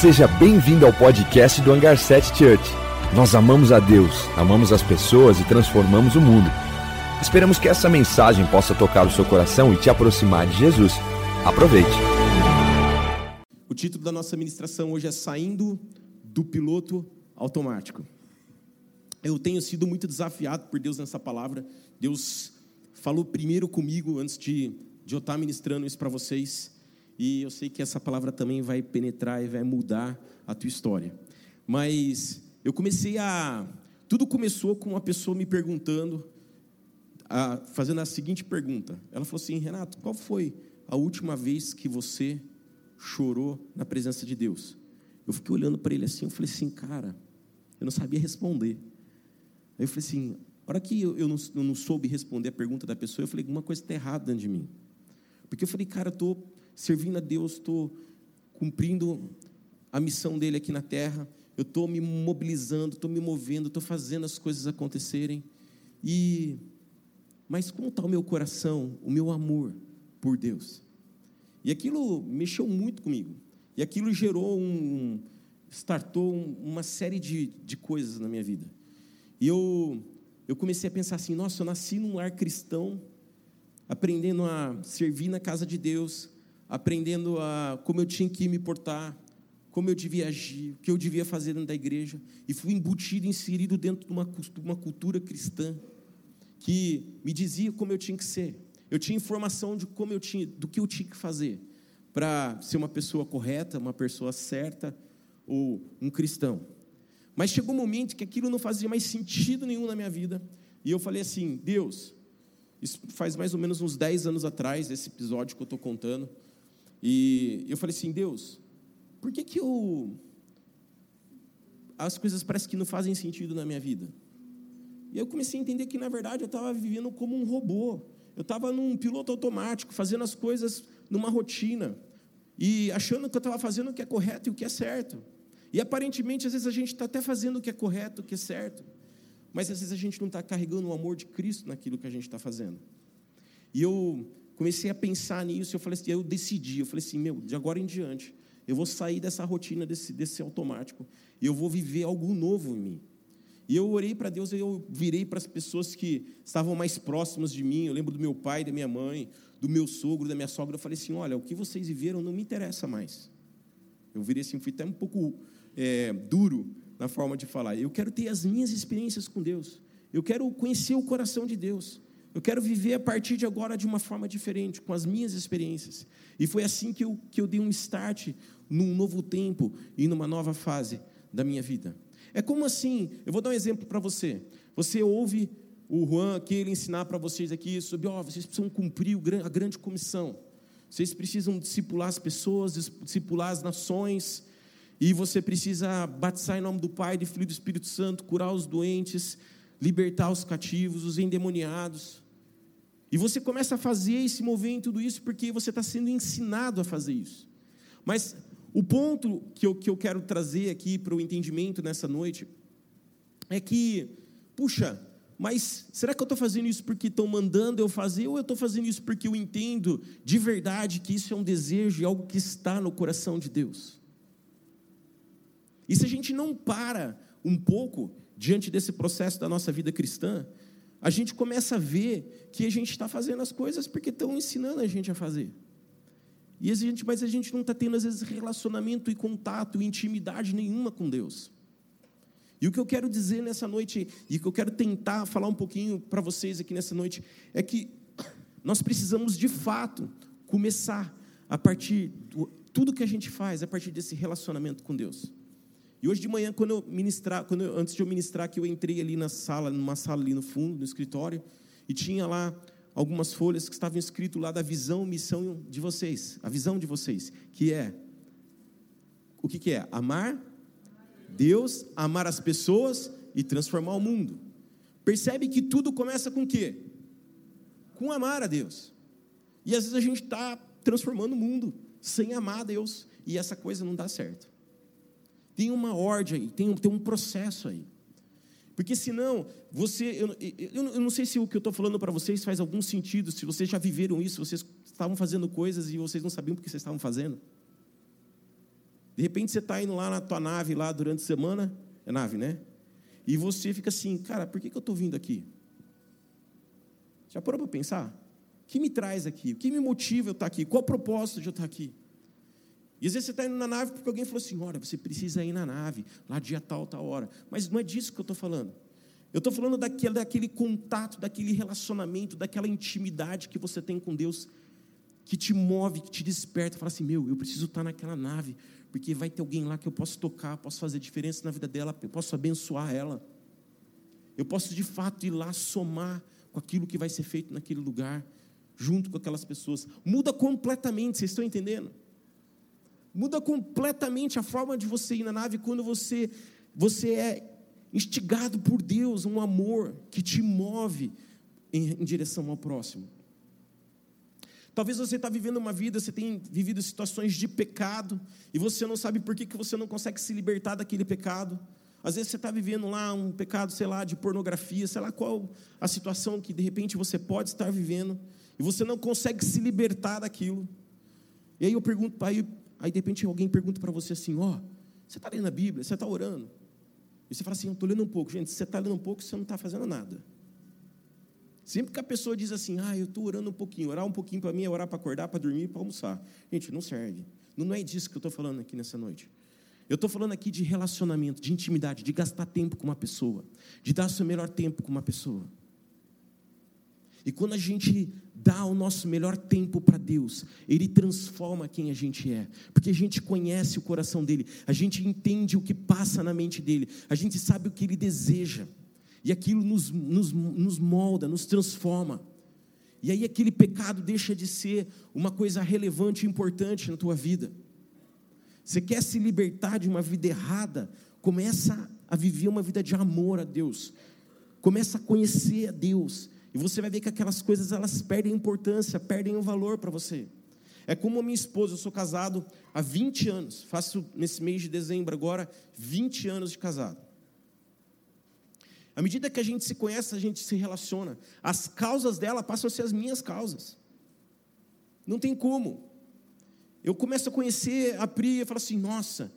Seja bem-vindo ao podcast do Hangar 7 Church. Nós amamos a Deus, amamos as pessoas e transformamos o mundo. Esperamos que essa mensagem possa tocar o seu coração e te aproximar de Jesus. Aproveite. O título da nossa ministração hoje é Saindo do Piloto Automático. Eu tenho sido muito desafiado por Deus nessa palavra. Deus falou primeiro comigo antes de, de eu estar ministrando isso para vocês. E eu sei que essa palavra também vai penetrar e vai mudar a tua história. Mas eu comecei a. Tudo começou com uma pessoa me perguntando, a, fazendo a seguinte pergunta. Ela falou assim: Renato, qual foi a última vez que você chorou na presença de Deus? Eu fiquei olhando para ele assim, eu falei assim, cara, eu não sabia responder. Aí eu falei assim, a hora que eu, não, eu não soube responder a pergunta da pessoa, eu falei, alguma coisa está errada dentro de mim. Porque eu falei, cara, eu estou servindo a Deus, estou cumprindo a missão dele aqui na terra, eu estou me mobilizando, estou me movendo, estou fazendo as coisas acontecerem. E mas como está o meu coração, o meu amor por Deus? E aquilo mexeu muito comigo. E aquilo gerou um, startou uma série de, de coisas na minha vida. E eu, eu comecei a pensar assim: nossa, eu nasci num lar cristão, aprendendo a servir na casa de Deus, aprendendo a como eu tinha que me portar, como eu devia agir, o que eu devia fazer dentro da igreja, e fui embutido, inserido dentro de uma, uma cultura cristã que me dizia como eu tinha que ser. Eu tinha informação de como eu tinha, do que eu tinha que fazer para ser uma pessoa correta, uma pessoa certa ou um cristão. Mas chegou um momento que aquilo não fazia mais sentido nenhum na minha vida, e eu falei assim: Deus, isso faz mais ou menos uns 10 anos atrás, esse episódio que eu estou contando. E eu falei assim, Deus, por que que eu as coisas parecem que não fazem sentido na minha vida? E eu comecei a entender que na verdade eu estava vivendo como um robô. Eu estava num piloto automático, fazendo as coisas numa rotina e achando que eu estava fazendo o que é correto e o que é certo. E aparentemente às vezes a gente está até fazendo o que é correto, o que é certo, mas às vezes a gente não está carregando o amor de Cristo naquilo que a gente está fazendo. E eu comecei a pensar nisso, eu falei assim, eu decidi, eu falei assim, meu, de agora em diante, eu vou sair dessa rotina, desse, desse automático, e eu vou viver algo novo em mim. E eu orei para Deus, eu virei para as pessoas que estavam mais próximas de mim, eu lembro do meu pai, da minha mãe, do meu sogro, da minha sogra, eu falei assim, olha, o que vocês viveram não me interessa mais. Eu virei assim, fui até um pouco é, duro na forma de falar. Eu quero ter as minhas experiências com Deus. Eu quero conhecer o coração de Deus. Eu quero viver a partir de agora de uma forma diferente, com as minhas experiências. E foi assim que eu, que eu dei um start num novo tempo e numa nova fase da minha vida. É como assim, eu vou dar um exemplo para você. Você ouve o Juan aqui, ele ensinar para vocês aqui sobre, ó, oh, vocês precisam cumprir a grande comissão. Vocês precisam discipular as pessoas, discipular as nações, e você precisa batizar em nome do Pai, do Filho e do Espírito Santo, curar os doentes, libertar os cativos, os endemoniados. E você começa a fazer e se mover em tudo isso porque você está sendo ensinado a fazer isso. Mas o ponto que eu, que eu quero trazer aqui para o entendimento nessa noite é que, puxa, mas será que eu estou fazendo isso porque estão mandando eu fazer ou eu estou fazendo isso porque eu entendo de verdade que isso é um desejo e algo que está no coração de Deus? E se a gente não para um pouco diante desse processo da nossa vida cristã, a gente começa a ver que a gente está fazendo as coisas porque estão ensinando a gente a fazer. E a gente, mas a gente não está tendo, às vezes, relacionamento e contato e intimidade nenhuma com Deus. E o que eu quero dizer nessa noite, e o que eu quero tentar falar um pouquinho para vocês aqui nessa noite, é que nós precisamos, de fato, começar a partir, do, tudo que a gente faz, a partir desse relacionamento com Deus. E hoje de manhã, quando eu ministrar, quando eu, antes de eu ministrar, que eu entrei ali na sala, numa sala ali no fundo, no escritório, e tinha lá algumas folhas que estavam escrito lá da visão, missão de vocês, a visão de vocês, que é o que, que é? Amar Deus, amar as pessoas e transformar o mundo. Percebe que tudo começa com o quê? Com amar a Deus. E às vezes a gente está transformando o mundo sem amar a Deus, e essa coisa não dá certo. Tem uma ordem aí, tem um, tem um processo aí. Porque senão, você. Eu, eu, eu não sei se o que eu estou falando para vocês faz algum sentido, se vocês já viveram isso, vocês estavam fazendo coisas e vocês não sabiam porque vocês estavam fazendo. De repente você está indo lá na tua nave lá durante a semana, é nave, né? E você fica assim, cara, por que, que eu estou vindo aqui? Já parou para pensar? O que me traz aqui? O que me motiva eu estar aqui? Qual o propósito de eu estar aqui? E às vezes você está indo na nave porque alguém falou assim: olha, você precisa ir na nave, lá dia tal, tal hora. Mas não é disso que eu estou falando. Eu estou falando daquele, daquele contato, daquele relacionamento, daquela intimidade que você tem com Deus, que te move, que te desperta. Fala assim: meu, eu preciso estar naquela nave, porque vai ter alguém lá que eu posso tocar, posso fazer diferença na vida dela, eu posso abençoar ela. Eu posso de fato ir lá somar com aquilo que vai ser feito naquele lugar, junto com aquelas pessoas. Muda completamente, vocês estão entendendo? Muda completamente a forma de você ir na nave quando você, você é instigado por Deus, um amor que te move em, em direção ao próximo. Talvez você está vivendo uma vida, você tem vivido situações de pecado, e você não sabe por que, que você não consegue se libertar daquele pecado. Às vezes você está vivendo lá um pecado, sei lá, de pornografia, sei lá qual a situação que de repente você pode estar vivendo, e você não consegue se libertar daquilo. E aí eu pergunto, aí, aí de repente alguém pergunta para você assim: ó, oh, você está lendo a Bíblia, você está orando. E você fala assim: eu estou lendo um pouco. Gente, se você está lendo um pouco, você não está fazendo nada. Sempre que a pessoa diz assim, ah, eu estou orando um pouquinho, orar um pouquinho para mim é orar para acordar, para dormir, para almoçar. Gente, não serve. Não é disso que eu estou falando aqui nessa noite. Eu estou falando aqui de relacionamento, de intimidade, de gastar tempo com uma pessoa, de dar o seu melhor tempo com uma pessoa. E quando a gente dá o nosso melhor tempo para Deus, Ele transforma quem a gente é, porque a gente conhece o coração dele, a gente entende o que passa na mente dele, a gente sabe o que ele deseja, e aquilo nos, nos, nos molda, nos transforma. E aí aquele pecado deixa de ser uma coisa relevante e importante na tua vida. Você quer se libertar de uma vida errada? Começa a viver uma vida de amor a Deus. Começa a conhecer a Deus e você vai ver que aquelas coisas elas perdem importância, perdem o valor para você. É como a minha esposa, eu sou casado há 20 anos, faço nesse mês de dezembro agora 20 anos de casado. À medida que a gente se conhece, a gente se relaciona. As causas dela passam a ser as minhas causas. Não tem como. Eu começo a conhecer a Pri e falo assim: nossa,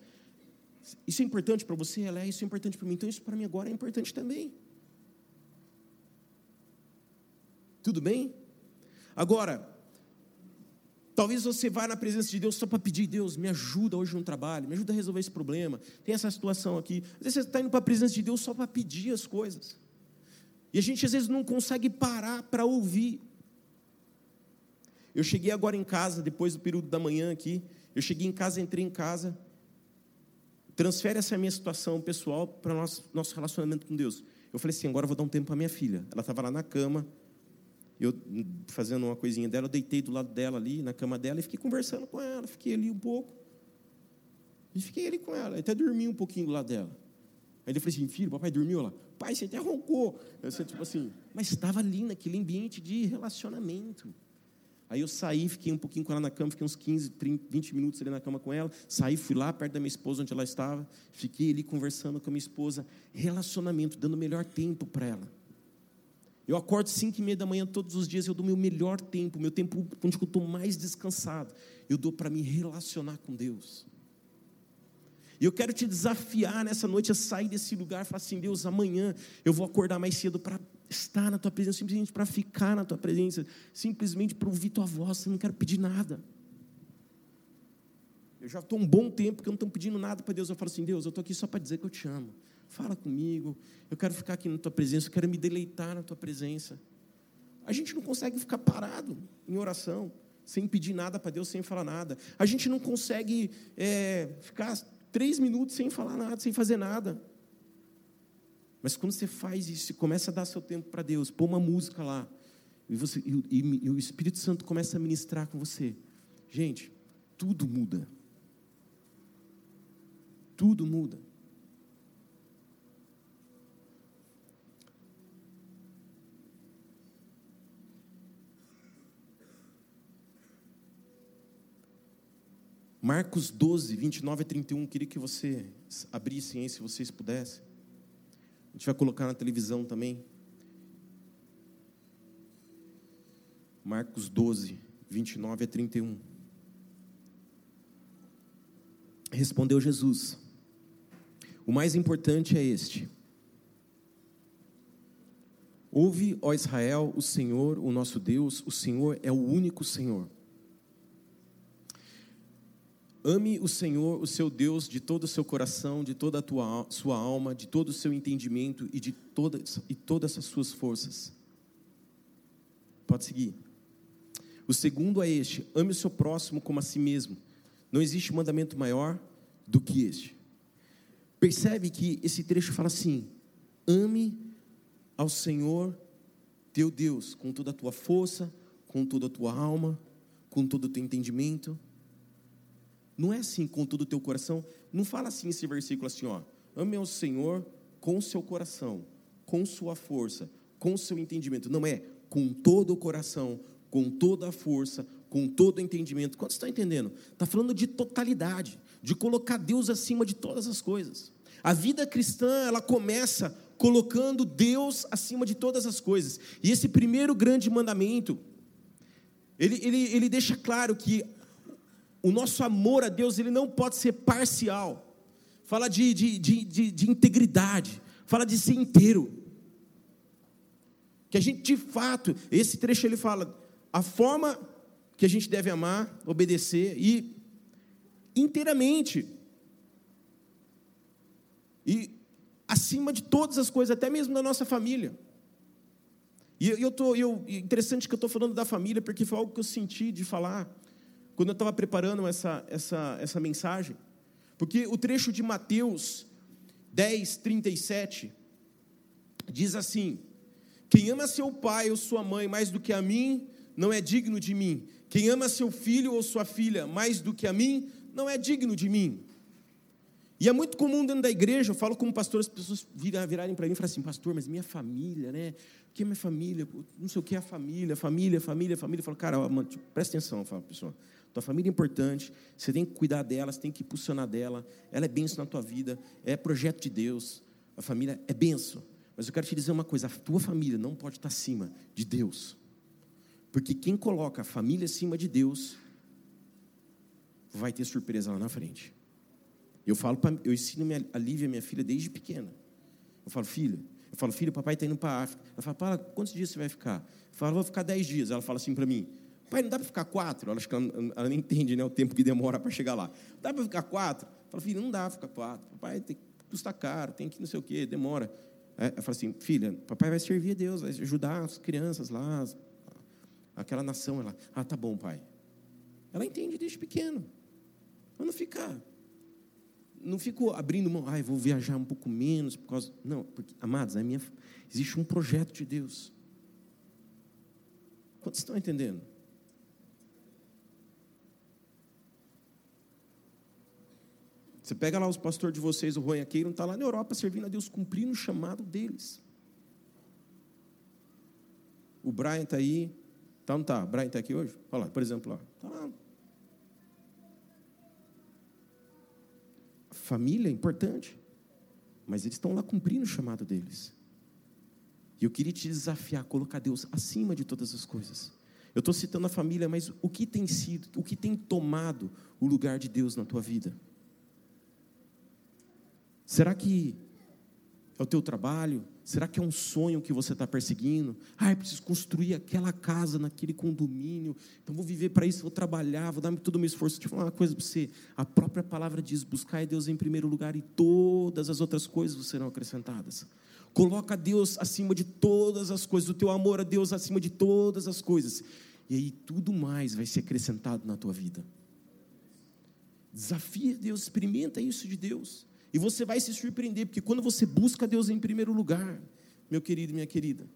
isso é importante para você? Ela é, isso é importante para mim. Então isso para mim agora é importante também. Tudo bem? Agora, talvez você vá na presença de Deus só para pedir, Deus, me ajuda hoje no trabalho, me ajuda a resolver esse problema. Tem essa situação aqui. Às vezes você está indo para a presença de Deus só para pedir as coisas. E a gente às vezes não consegue parar para ouvir. Eu cheguei agora em casa, depois do período da manhã aqui. Eu cheguei em casa, entrei em casa. Transfere essa minha situação pessoal para o nosso, nosso relacionamento com Deus. Eu falei assim: agora eu vou dar um tempo para minha filha. Ela estava lá na cama, eu fazendo uma coisinha dela, eu deitei do lado dela ali, na cama dela, e fiquei conversando com ela, fiquei ali um pouco. E fiquei ali com ela, até dormi um pouquinho do lado dela. Aí ele falou assim, filho, papai dormiu lá. Pai, você até roncou. Eu sei, tipo assim, mas estava ali naquele ambiente de relacionamento. Aí eu saí, fiquei um pouquinho com ela na cama, fiquei uns 15, 30, 20 minutos ali na cama com ela. Saí, fui lá perto da minha esposa, onde ela estava. Fiquei ali conversando com a minha esposa. Relacionamento, dando o melhor tempo para ela. Eu acordo cinco e meia da manhã todos os dias, eu dou meu melhor tempo, meu tempo onde eu estou mais descansado, eu dou para me relacionar com Deus. E eu quero te desafiar nessa noite a sair desse lugar e falar assim: Deus, amanhã eu vou acordar mais cedo para estar na tua presença, simplesmente para ficar na tua presença, simplesmente para ouvir tua voz, eu não quero pedir nada. Eu já estou um bom tempo que eu não estou pedindo nada para Deus. Eu falo assim: Deus, eu estou aqui só para dizer que eu te amo fala comigo, eu quero ficar aqui na tua presença, eu quero me deleitar na tua presença. A gente não consegue ficar parado em oração, sem pedir nada para Deus, sem falar nada. A gente não consegue é, ficar três minutos sem falar nada, sem fazer nada. Mas quando você faz isso, começa a dar seu tempo para Deus, põe uma música lá, e, você, e, e, e o Espírito Santo começa a ministrar com você. Gente, tudo muda. Tudo muda. Marcos 12, 29 a 31, queria que você abrisse aí, se vocês pudessem. A gente vai colocar na televisão também. Marcos 12, 29 a 31. Respondeu Jesus: O mais importante é este. Ouve, ó Israel, o Senhor, o nosso Deus, o Senhor é o único Senhor. Ame o Senhor, o seu Deus, de todo o seu coração, de toda a tua, sua alma, de todo o seu entendimento e de todas, e todas as suas forças. Pode seguir. O segundo é este: ame o seu próximo como a si mesmo. Não existe mandamento maior do que este. Percebe que esse trecho fala assim: ame ao Senhor teu Deus com toda a tua força, com toda a tua alma, com todo o teu entendimento não é assim com todo o teu coração. Não fala assim esse versículo assim, ó. Ame ao Senhor com seu coração, com sua força, com seu entendimento. Não é com todo o coração, com toda a força, com todo o entendimento. Quantos estão entendendo? Está falando de totalidade, de colocar Deus acima de todas as coisas. A vida cristã, ela começa colocando Deus acima de todas as coisas. E esse primeiro grande mandamento, ele, ele, ele deixa claro que o nosso amor a Deus ele não pode ser parcial. Fala de, de, de, de, de integridade, fala de ser inteiro. Que a gente de fato, esse trecho ele fala a forma que a gente deve amar, obedecer e inteiramente. E acima de todas as coisas, até mesmo da nossa família. E eu tô, eu, interessante que eu estou falando da família, porque foi algo que eu senti de falar quando eu estava preparando essa, essa, essa mensagem, porque o trecho de Mateus 10, 37 diz assim: Quem ama seu pai ou sua mãe mais do que a mim, não é digno de mim. Quem ama seu filho ou sua filha mais do que a mim, não é digno de mim. E é muito comum dentro da igreja, eu falo como pastor, as pessoas virarem para mim e falarem assim, pastor, mas minha família, né? O que é minha família? Não sei o que é a família, família, família, família. Eu falo, cara, mano, presta atenção, fala, pessoal. Tua família é importante, você tem que cuidar dela, você tem que impulsionar dela. Ela é benção na tua vida, é projeto de Deus. A família é benção. Mas eu quero te dizer uma coisa: a tua família não pode estar acima de Deus. Porque quem coloca a família acima de Deus vai ter surpresa lá na frente. Eu falo, pra, eu ensino minha, a Lívia, minha filha, desde pequena. Eu falo, filha, eu falo, filho, papai está indo para a África. Ela fala, quantos dias você vai ficar? Eu falo, vou ficar dez dias. Ela fala assim para mim, Pai, não dá para ficar quatro? Ela, acho que ela, ela nem entende né, o tempo que demora para chegar lá. Dá para ficar quatro? Fala, filha, não dá para ficar quatro. Papai, tem, custa caro, tem que não sei o quê, demora. É, eu falo assim, filha, papai vai servir a Deus, vai ajudar as crianças lá, aquela nação. Ela, ah, tá bom, pai. Ela entende desde pequeno. Mas não fica, não fico abrindo mão, ah, vou viajar um pouco menos por causa. Não, porque, amados, a minha, existe um projeto de Deus. Quantos estão entendendo? Você pega lá os pastores de vocês, o Ronhaqueiro, não está lá na Europa servindo a Deus, cumprindo o chamado deles. O Brian está aí. Tá, não está? Brian está aqui hoje? Olha lá, por exemplo, lá. Está lá. Família é importante. Mas eles estão lá cumprindo o chamado deles. E eu queria te desafiar colocar Deus acima de todas as coisas. Eu estou citando a família, mas o que tem sido, o que tem tomado o lugar de Deus na tua vida? Será que é o teu trabalho? Será que é um sonho que você está perseguindo? Ah, eu preciso construir aquela casa naquele condomínio. Então vou viver para isso, vou trabalhar, vou dar todo o meu esforço. Deixa eu falar uma coisa para você. A própria palavra diz: buscar Deus em primeiro lugar e todas as outras coisas serão acrescentadas. Coloca Deus acima de todas as coisas, o teu amor a Deus acima de todas as coisas. E aí tudo mais vai ser acrescentado na tua vida. Desafia Deus, experimenta isso de Deus. E você vai se surpreender, porque quando você busca Deus em primeiro lugar, meu querido minha querida,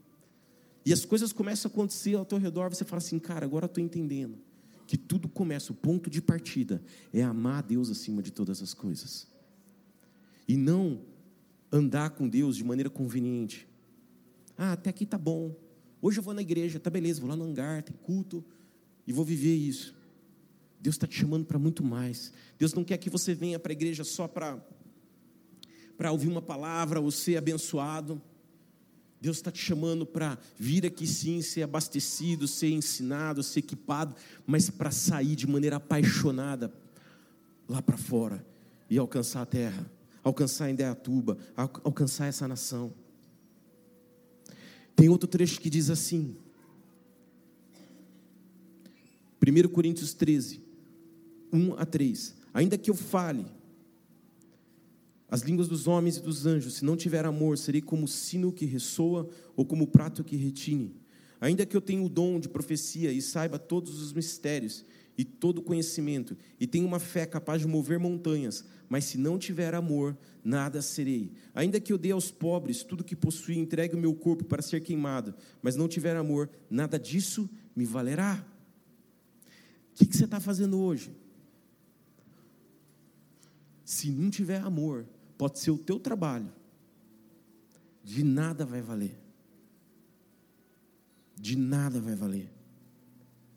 e as coisas começam a acontecer ao teu redor, você fala assim, cara, agora estou entendendo. Que tudo começa, o ponto de partida é amar a Deus acima de todas as coisas. E não andar com Deus de maneira conveniente. Ah, até aqui tá bom. Hoje eu vou na igreja, tá beleza, vou lá no hangar, tem culto, e vou viver isso. Deus está te chamando para muito mais. Deus não quer que você venha para a igreja só para para ouvir uma palavra ou ser abençoado. Deus está te chamando para vir aqui sim, ser abastecido, ser ensinado, ser equipado, mas para sair de maneira apaixonada lá para fora, e alcançar a terra, alcançar Indaiatuba, alcançar essa nação. Tem outro trecho que diz assim, 1 Coríntios 13, 1 a 3. Ainda que eu fale as línguas dos homens e dos anjos, se não tiver amor, serei como sino que ressoa ou como prato que retine. Ainda que eu tenha o dom de profecia e saiba todos os mistérios e todo conhecimento, e tenha uma fé capaz de mover montanhas, mas se não tiver amor, nada serei. Ainda que eu dê aos pobres tudo que possuí, entregue o meu corpo para ser queimado, mas não tiver amor, nada disso me valerá. O que, que você está fazendo hoje? Se não tiver amor, pode ser o teu trabalho, de nada vai valer. De nada vai valer.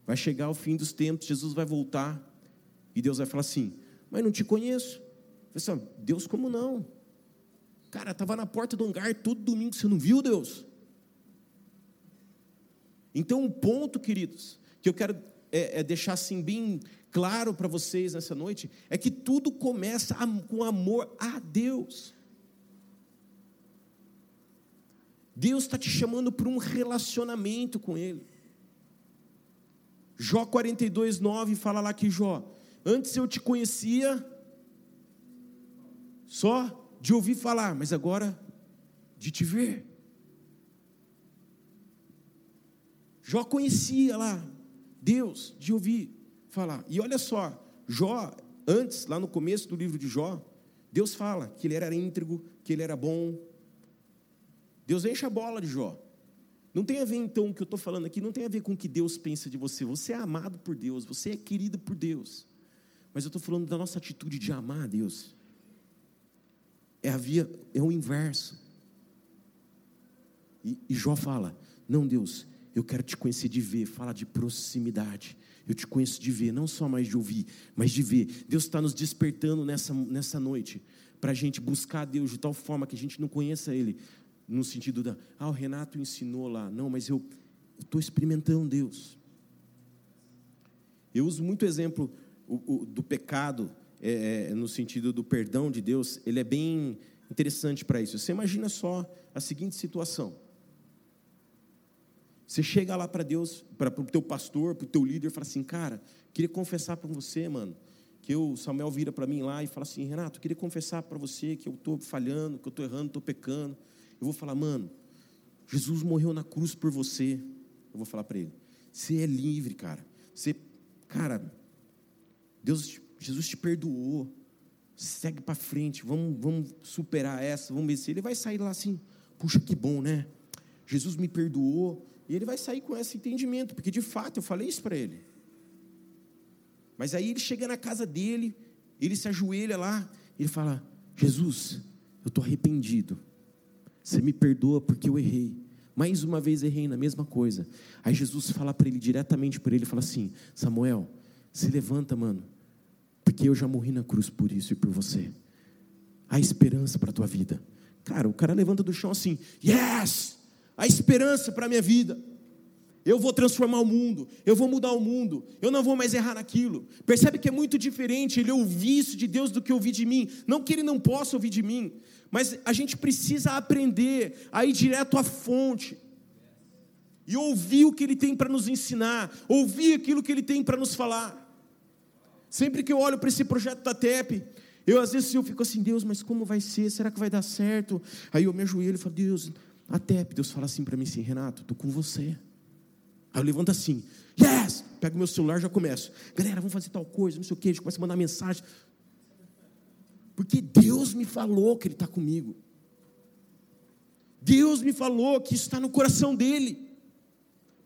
Vai chegar o fim dos tempos, Jesus vai voltar, e Deus vai falar assim: Mas não te conheço. Assim, Deus, como não? Cara, estava na porta do hangar todo domingo, você não viu, Deus? Então, um ponto, queridos, que eu quero é, é deixar assim bem claro para vocês nessa noite é que tudo começa com amor a Deus. Deus está te chamando para um relacionamento com Ele. Jó 42, 9 fala lá que Jó, antes eu te conhecia só de ouvir falar, mas agora de te ver. Jó conhecia lá Deus de ouvir falar. E olha só, Jó, antes, lá no começo do livro de Jó, Deus fala que ele era íntegro, que ele era bom. Deus enche a bola de Jó. Não tem a ver, então, o que eu estou falando aqui, não tem a ver com o que Deus pensa de você. Você é amado por Deus, você é querido por Deus. Mas eu estou falando da nossa atitude de amar a Deus. É a via, é o inverso. E, e Jó fala: Não, Deus, eu quero te conhecer de ver, fala de proximidade. Eu te conheço de ver, não só mais de ouvir, mas de ver. Deus está nos despertando nessa, nessa noite para a gente buscar Deus de tal forma que a gente não conheça Ele, no sentido da, ah, o Renato ensinou lá. Não, mas eu estou experimentando Deus. Eu uso muito exemplo o, o, do pecado, é, é, no sentido do perdão de Deus, ele é bem interessante para isso. Você imagina só a seguinte situação. Você chega lá para Deus, para o teu pastor, para o teu líder, e fala assim, cara, queria confessar para você, mano, que o Samuel vira para mim lá e fala assim, Renato, queria confessar para você que eu estou falhando, que eu estou errando, estou pecando. Eu vou falar, mano, Jesus morreu na cruz por você. Eu vou falar para ele, você é livre, cara. Você, cara, Deus, Jesus te perdoou. Segue para frente, vamos, vamos superar essa, vamos ver se ele vai sair lá assim. Puxa, que bom, né? Jesus me perdoou, e ele vai sair com esse entendimento, porque de fato eu falei isso para ele. Mas aí ele chega na casa dele, ele se ajoelha lá, ele fala: Jesus, eu estou arrependido. Você me perdoa porque eu errei. Mais uma vez errei na mesma coisa. Aí Jesus fala para ele diretamente para ele, fala assim: Samuel, se levanta, mano, porque eu já morri na cruz por isso e por você. Há esperança para a tua vida. Cara, o cara levanta do chão assim: Yes! A esperança para a minha vida. Eu vou transformar o mundo, eu vou mudar o mundo, eu não vou mais errar naquilo. Percebe que é muito diferente ele ouvir isso de Deus do que ouvir de mim. Não que ele não possa ouvir de mim, mas a gente precisa aprender a ir direto à fonte e ouvir o que ele tem para nos ensinar, ouvir aquilo que ele tem para nos falar. Sempre que eu olho para esse projeto da TEP, eu às vezes eu fico assim, Deus, mas como vai ser? Será que vai dar certo? Aí eu me ajoelho e falo, Deus, até Deus fala assim para mim assim, Renato, estou com você. Aí eu levanto assim, yes! Pego meu celular já começo. Galera, vamos fazer tal coisa, não sei o a gente começa a mandar mensagem. Porque Deus me falou que Ele está comigo. Deus me falou que isso está no coração dele.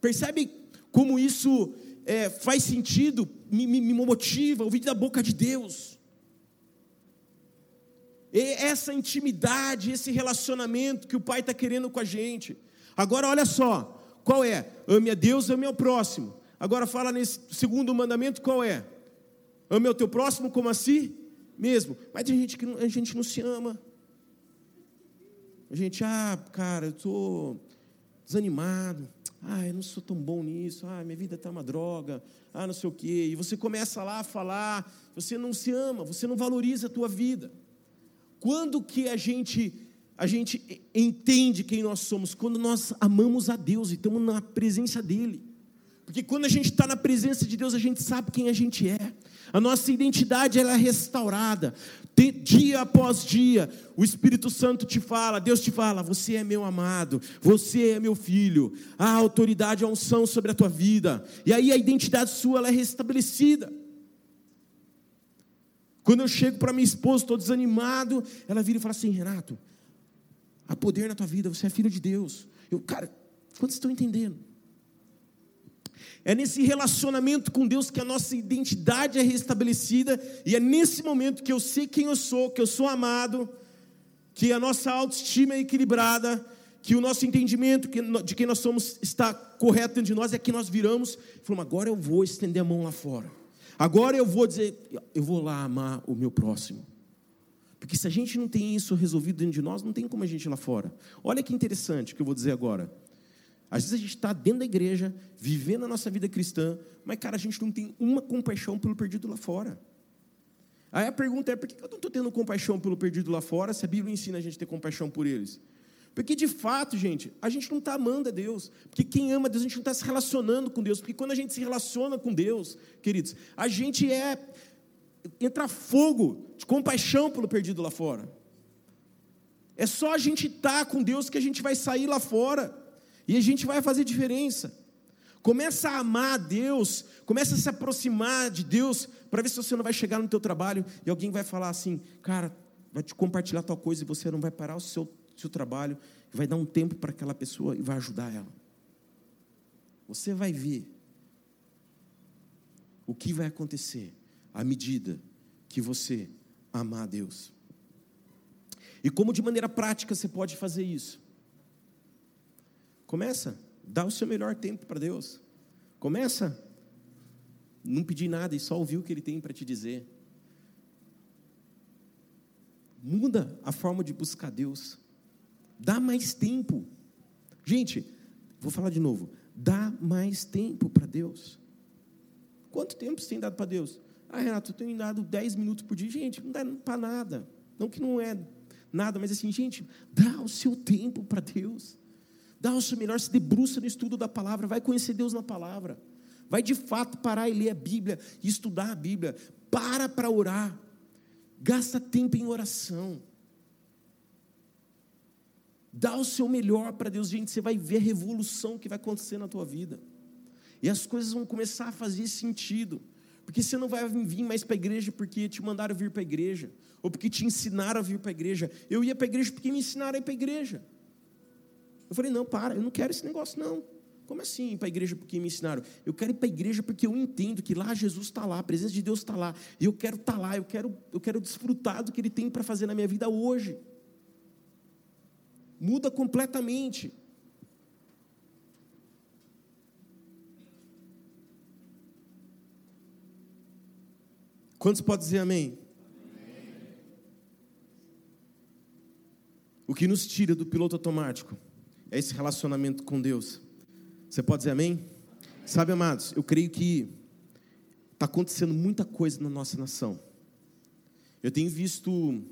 Percebe como isso é, faz sentido, me, me, me motiva, ouvir da boca de Deus essa intimidade, esse relacionamento que o Pai está querendo com a gente. Agora, olha só, qual é? Ame a Deus, ame ao próximo. Agora, fala nesse segundo mandamento, qual é? Ame ao teu próximo como a si mesmo. Mas tem gente que não, a gente não se ama. A gente, ah, cara, eu estou desanimado. Ah, eu não sou tão bom nisso. Ah, minha vida está uma droga. Ah, não sei o quê. E você começa lá a falar. Você não se ama, você não valoriza a tua vida. Quando que a gente a gente entende quem nós somos? Quando nós amamos a Deus e estamos na presença dEle. Porque quando a gente está na presença de Deus, a gente sabe quem a gente é. A nossa identidade ela é restaurada. Dia após dia, o Espírito Santo te fala, Deus te fala: Você é meu amado, você é meu filho. A autoridade, a unção sobre a tua vida. E aí a identidade sua ela é restabelecida. Quando eu chego para minha esposa, estou desanimado, ela vira e fala assim: Renato, há poder na tua vida, você é filho de Deus. Eu, cara, quantos estão entendendo? É nesse relacionamento com Deus que a nossa identidade é restabelecida, e é nesse momento que eu sei quem eu sou, que eu sou amado, que a nossa autoestima é equilibrada, que o nosso entendimento de quem nós somos está correto dentro de nós, é que nós viramos e falamos: agora eu vou estender a mão lá fora, agora eu vou dizer, eu vou lá amar o meu próximo. Porque se a gente não tem isso resolvido dentro de nós, não tem como a gente ir lá fora. Olha que interessante o que eu vou dizer agora. Às vezes a gente está dentro da igreja, vivendo a nossa vida cristã, mas, cara, a gente não tem uma compaixão pelo perdido lá fora. Aí a pergunta é: por que eu não estou tendo compaixão pelo perdido lá fora, se a Bíblia ensina a gente a ter compaixão por eles? Porque de fato, gente, a gente não está amando a Deus. Porque quem ama a Deus, a gente não está se relacionando com Deus. Porque quando a gente se relaciona com Deus, queridos, a gente é. entra fogo de compaixão pelo perdido lá fora. É só a gente estar tá com Deus que a gente vai sair lá fora. E a gente vai fazer diferença. Começa a amar a Deus, começa a se aproximar de Deus, para ver se você não vai chegar no teu trabalho e alguém vai falar assim, cara, vai te compartilhar tal coisa e você não vai parar o seu, seu trabalho, vai dar um tempo para aquela pessoa e vai ajudar ela. Você vai ver o que vai acontecer à medida que você amar a Deus. E como de maneira prática você pode fazer isso? Começa, dá o seu melhor tempo para Deus. Começa, não pedir nada e só ouvir o que Ele tem para te dizer. Muda a forma de buscar Deus. Dá mais tempo. Gente, vou falar de novo. Dá mais tempo para Deus. Quanto tempo você tem dado para Deus? Ah, Renato, eu tenho dado 10 minutos por dia. Gente, não dá para nada. Não que não é nada, mas assim, gente, dá o seu tempo para Deus. Dá o seu melhor, se debruça no estudo da palavra, vai conhecer Deus na palavra. Vai de fato parar e ler a Bíblia e estudar a Bíblia. Para para orar. Gasta tempo em oração. Dá o seu melhor para Deus, gente. Você vai ver a revolução que vai acontecer na tua vida. E as coisas vão começar a fazer sentido. Porque você não vai vir mais para a igreja porque te mandaram vir para a igreja. Ou porque te ensinaram a vir para a igreja. Eu ia para a igreja porque me ensinaram a ir para a igreja. Eu falei, não, para, eu não quero esse negócio, não. Como assim ir para a igreja porque me ensinaram? Eu quero ir para a igreja porque eu entendo que lá Jesus está lá, a presença de Deus está lá. E eu quero estar tá lá, eu quero, eu quero desfrutar do que Ele tem para fazer na minha vida hoje. Muda completamente. Quantos podem dizer amém? amém? O que nos tira do piloto automático? é esse relacionamento com Deus. Você pode dizer amém? Sabe, amados, eu creio que está acontecendo muita coisa na nossa nação. Eu tenho visto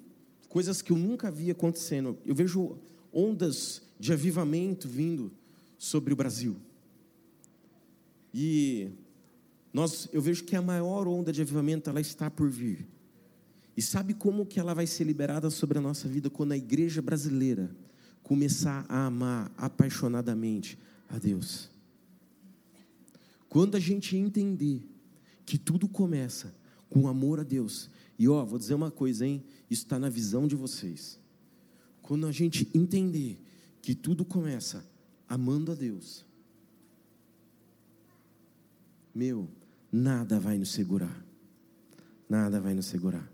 coisas que eu nunca vi acontecendo. Eu vejo ondas de avivamento vindo sobre o Brasil. E nós, eu vejo que a maior onda de avivamento ela está por vir. E sabe como que ela vai ser liberada sobre a nossa vida quando a igreja brasileira começar a amar apaixonadamente a Deus. Quando a gente entender que tudo começa com amor a Deus, e ó, vou dizer uma coisa, hein? Isso está na visão de vocês. Quando a gente entender que tudo começa amando a Deus, meu, nada vai nos segurar. Nada vai nos segurar.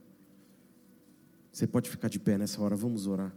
Você pode ficar de pé nessa hora, vamos orar.